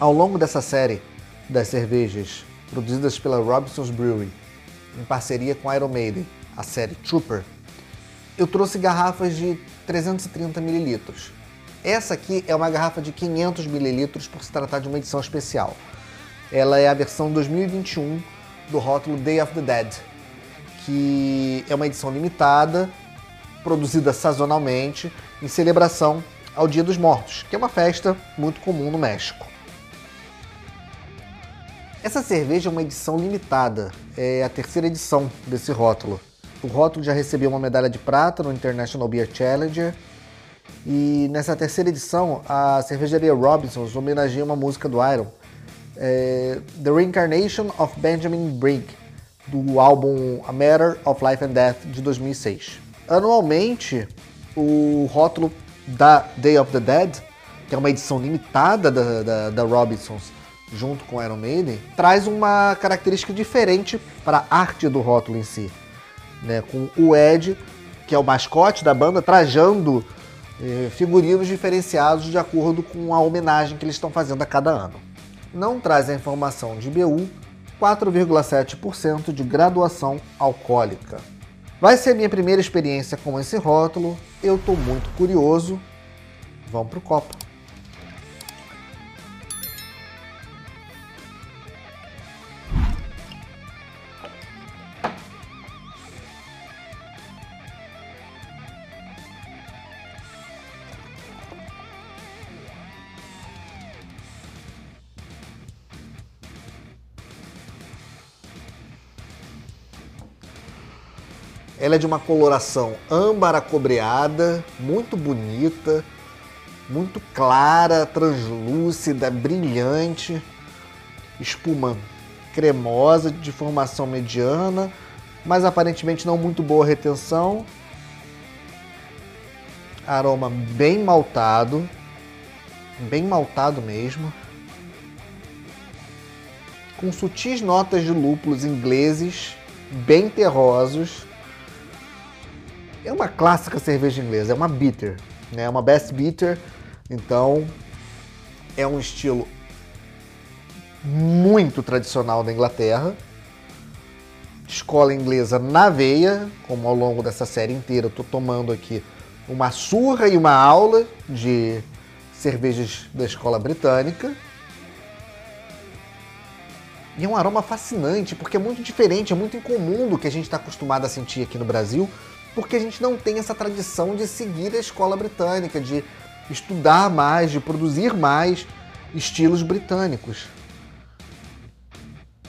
Ao longo dessa série das cervejas produzidas pela Robinson's Brewery, em parceria com Iron Maiden, a série Trooper, eu trouxe garrafas de 330 ml. Essa aqui é uma garrafa de 500 ml por se tratar de uma edição especial. Ela é a versão 2021 do rótulo Day of the Dead, que é uma edição limitada, produzida sazonalmente, em celebração ao Dia dos Mortos, que é uma festa muito comum no México. Essa cerveja é uma edição limitada, é a terceira edição desse rótulo. O rótulo já recebeu uma medalha de prata no International Beer Challenger e nessa terceira edição a cervejaria Robinsons homenageia uma música do Iron, é, The Reincarnation of Benjamin Brigg, do álbum A Matter of Life and Death de 2006. Anualmente, o rótulo da Day of the Dead, que é uma edição limitada da, da, da Robinsons, junto com Iron Maiden, traz uma característica diferente para a arte do rótulo em si. Né? Com o Ed, que é o mascote da banda, trajando eh, figurinos diferenciados de acordo com a homenagem que eles estão fazendo a cada ano. Não traz a informação de BU, 4,7% de graduação alcoólica. Vai ser minha primeira experiência com esse rótulo, eu estou muito curioso. Vamos pro copo. Ela é de uma coloração âmbar acobreada, muito bonita, muito clara, translúcida, brilhante, espuma cremosa, de formação mediana, mas aparentemente não muito boa retenção. Aroma bem maltado, bem maltado mesmo. Com sutis notas de lúpulos ingleses, bem terrosos é uma clássica cerveja inglesa, é uma bitter, né? É uma best bitter, então é um estilo muito tradicional da Inglaterra. Escola inglesa na veia, como ao longo dessa série inteira eu tô tomando aqui uma surra e uma aula de cervejas da escola britânica. E é um aroma fascinante, porque é muito diferente, é muito incomum do que a gente está acostumado a sentir aqui no Brasil, porque a gente não tem essa tradição de seguir a escola britânica, de estudar mais, de produzir mais estilos britânicos.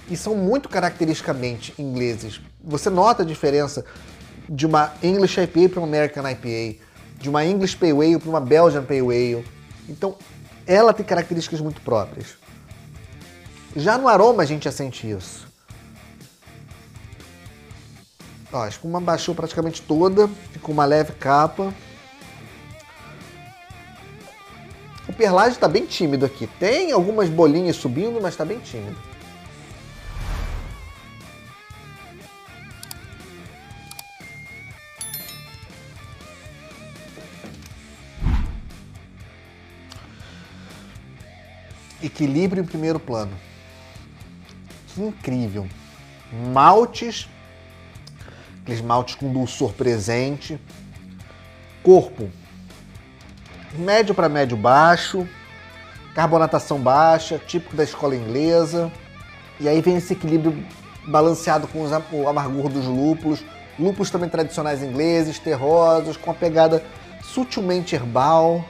E são muito caracteristicamente ingleses. Você nota a diferença de uma English IPA para uma American IPA, de uma English Pale Ale para uma Belgian Pale Ale. Então, ela tem características muito próprias. Já no aroma a gente já sente isso. Ó, a espuma baixou praticamente toda, ficou uma leve capa. O perlage está bem tímido aqui. Tem algumas bolinhas subindo, mas está bem tímido. Equilíbrio em primeiro plano. Que incrível. Maltes esmaltes com dulçor presente. Corpo médio para médio baixo, carbonatação baixa, típico da escola inglesa. E aí vem esse equilíbrio balanceado com o amargor dos lúpulos, lúpulos também tradicionais ingleses, terrosos, com a pegada sutilmente herbal.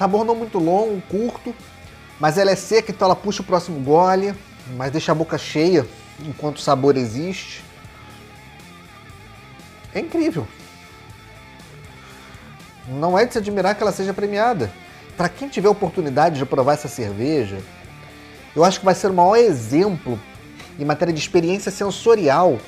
Sabor não muito longo, curto, mas ela é seca, então ela puxa o próximo gole, mas deixa a boca cheia enquanto o sabor existe. É incrível. Não é de se admirar que ela seja premiada. Para quem tiver oportunidade de provar essa cerveja, eu acho que vai ser o maior exemplo em matéria de experiência sensorial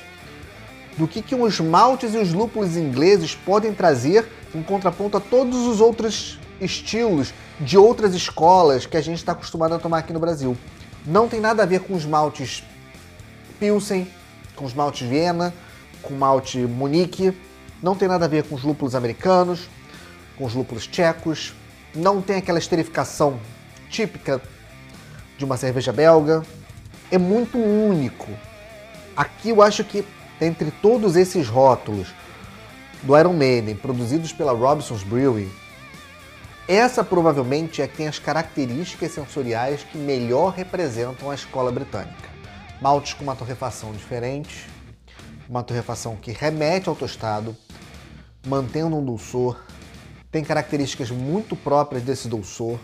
do que, que os maltes e os lúpulos ingleses podem trazer em contraponto a todos os outros estilos de outras escolas que a gente está acostumado a tomar aqui no Brasil. Não tem nada a ver com os maltes Pilsen, com os maltes Viena, com malte Munique, não tem nada a ver com os lúpulos americanos, com os lúpulos tchecos, não tem aquela esterificação típica de uma cerveja belga. É muito único. Aqui eu acho que entre todos esses rótulos do Iron Maiden produzidos pela Robson's Brewery, essa provavelmente é que tem as características sensoriais que melhor representam a escola britânica. Maltes com uma torrefação diferente, uma torrefação que remete ao tostado, mantendo um dulçor, tem características muito próprias desse dulçor.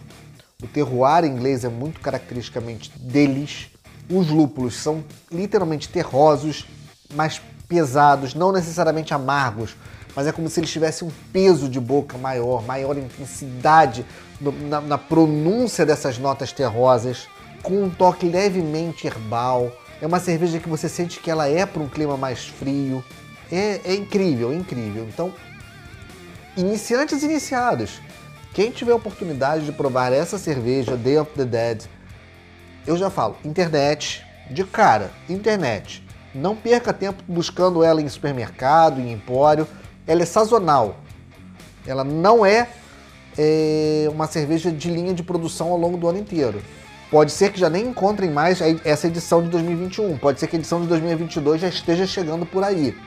O terroir inglês é muito caracteristicamente deles. Os lúpulos são literalmente terrosos, mais pesados, não necessariamente amargos, mas é como se eles tivessem um peso de boca maior, maior intensidade na, na pronúncia dessas notas terrosas, com um toque levemente herbal. É uma cerveja que você sente que ela é para um clima mais frio. É, é incrível, é incrível. Então, iniciantes iniciados, quem tiver a oportunidade de provar essa cerveja, Day of the Dead, eu já falo, internet, de cara, internet. Não perca tempo buscando ela em supermercado, em empório. Ela é sazonal. Ela não é, é uma cerveja de linha de produção ao longo do ano inteiro. Pode ser que já nem encontrem mais essa edição de 2021. Pode ser que a edição de 2022 já esteja chegando por aí.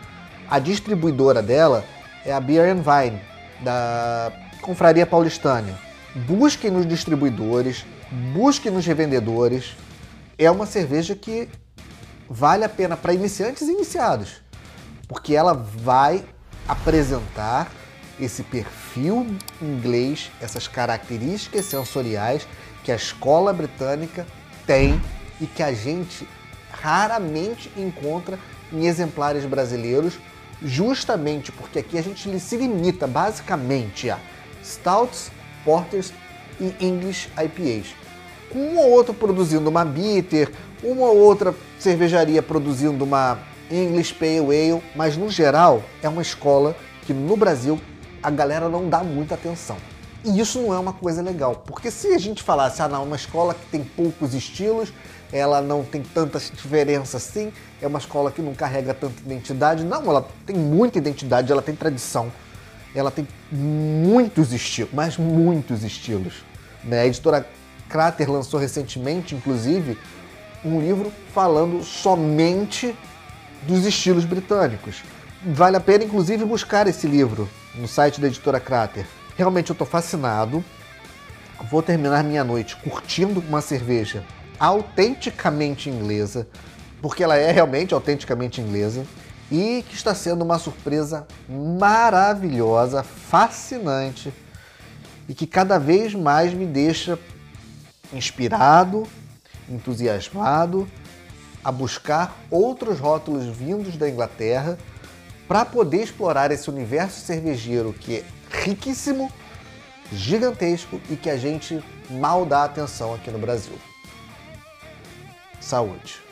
A distribuidora dela é a Beer and Vine, da Confraria Paulistânia. Busquem nos distribuidores, busquem nos revendedores. É uma cerveja que vale a pena para iniciantes e iniciados, porque ela vai apresentar esse perfil inglês, essas características sensoriais que a escola britânica tem e que a gente raramente encontra em exemplares brasileiros, justamente porque aqui a gente se limita basicamente a stouts, porters e English IPAs. Com um ou outro produzindo uma bitter, uma ou outra cervejaria produzindo uma English Pale Ale, mas no geral é uma escola que no Brasil a galera não dá muita atenção. E isso não é uma coisa legal, porque se a gente falasse, ah, não, uma escola que tem poucos estilos, ela não tem tantas diferenças assim, é uma escola que não carrega tanta identidade. Não, ela tem muita identidade, ela tem tradição, ela tem muitos estilos, mas muitos estilos. Né? A editora Crater lançou recentemente, inclusive, um livro falando somente dos estilos britânicos. Vale a pena, inclusive, buscar esse livro no site da editora Crater. Realmente eu estou fascinado. Vou terminar minha noite curtindo uma cerveja autenticamente inglesa, porque ela é realmente autenticamente inglesa e que está sendo uma surpresa maravilhosa, fascinante e que cada vez mais me deixa inspirado, entusiasmado a buscar outros rótulos vindos da Inglaterra para poder explorar esse universo cervejeiro que é riquíssimo, gigantesco e que a gente mal dá atenção aqui no Brasil. Saúde!